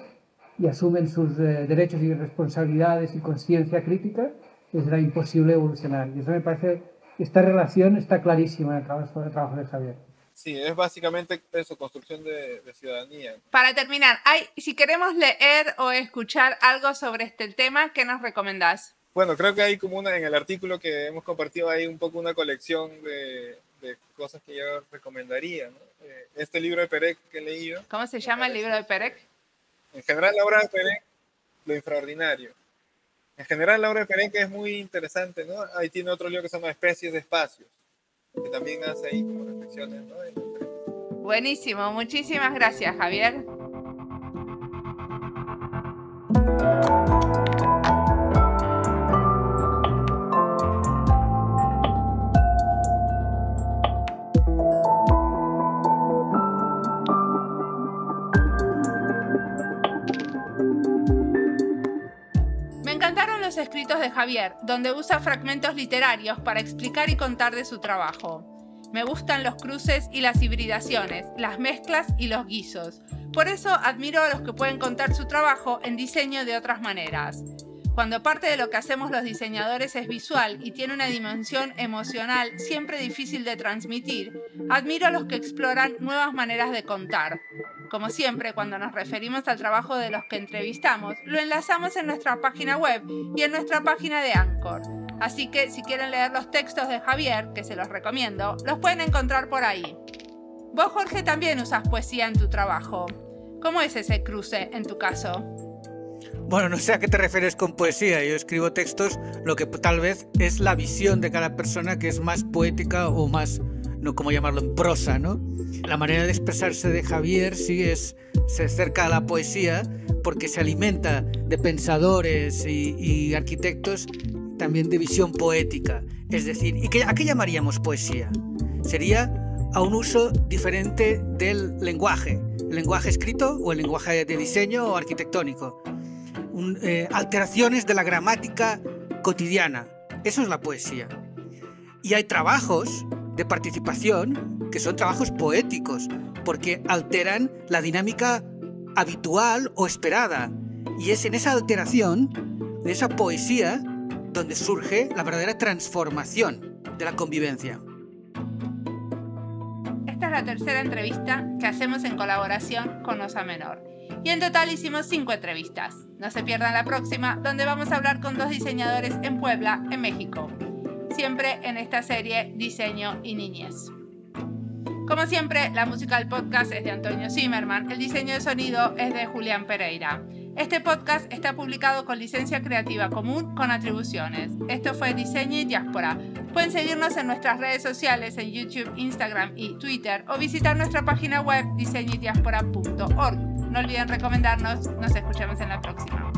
y asumen sus eh, derechos y responsabilidades y conciencia crítica, será imposible evolucionar. Y eso me parece, esta relación está clarísima en el trabajo, el trabajo de Javier. Sí, es básicamente eso, construcción de, de, ciudadanía. Para terminar, hay, si queremos leer o escuchar algo sobre este tema, ¿qué nos recomendás? Bueno, creo que hay como una en el artículo que hemos compartido ahí un poco una colección de, de cosas que yo recomendaría. Eh, este libro de Perec que he leído. ¿Cómo se llama el libro de Perec? En general, la obra de Perec, Lo Infraordinario. En general, la obra de Perec es muy interesante, ¿no? Ahí tiene otro libro que se llama Especies de Espacios, que también hace ahí como reflexiones, ¿no? Buenísimo, muchísimas gracias, Javier. Javier, donde usa fragmentos literarios para explicar y contar de su trabajo. Me gustan los cruces y las hibridaciones, las mezclas y los guisos. Por eso admiro a los que pueden contar su trabajo en diseño de otras maneras. Cuando parte de lo que hacemos los diseñadores es visual y tiene una dimensión emocional siempre difícil de transmitir, admiro a los que exploran nuevas maneras de contar. Como siempre, cuando nos referimos al trabajo de los que entrevistamos, lo enlazamos en nuestra página web y en nuestra página de Anchor. Así que si quieren leer los textos de Javier, que se los recomiendo, los pueden encontrar por ahí. Vos, Jorge, también usas poesía en tu trabajo. ¿Cómo es ese cruce en tu caso? Bueno, no sé a qué te refieres con poesía. Yo escribo textos, lo que tal vez es la visión de cada persona que es más poética o más, no como llamarlo, en prosa, ¿no? La manera de expresarse de Javier sí es, se acerca a la poesía porque se alimenta de pensadores y, arquitectos también de visión poética. Es decir, ¿y qué, a qué llamaríamos poesía? Sería a un uso diferente del lenguaje, lenguaje escrito o el lenguaje de diseño o arquitectónico. Eh, alteraciones de la gramática cotidiana. Eso es la poesía. Y hay trabajos de participación que son trabajos poéticos, porque alteran la dinámica habitual o esperada. Y es en esa alteración, de esa poesía, donde surge la verdadera transformación de la convivencia. Esta es la tercera entrevista que hacemos en colaboración con Osa Menor y en total hicimos 5 entrevistas. No se pierdan la próxima, donde vamos a hablar con dos diseñadores en Puebla, en México. Siempre en esta serie Diseño y Niñez. Como siempre, la música del podcast es de Antonio Zimmerman, el diseño de sonido es de Julián Pereira. Este podcast está publicado con licencia creativa común con atribuciones. Esto fue Diseño y Diáspora. Pueden seguirnos en nuestras redes sociales en YouTube, Instagram y Twitter o visitar nuestra página web diseñoydiaspora.org. No olviden recomendarnos. Nos escuchamos en la próxima.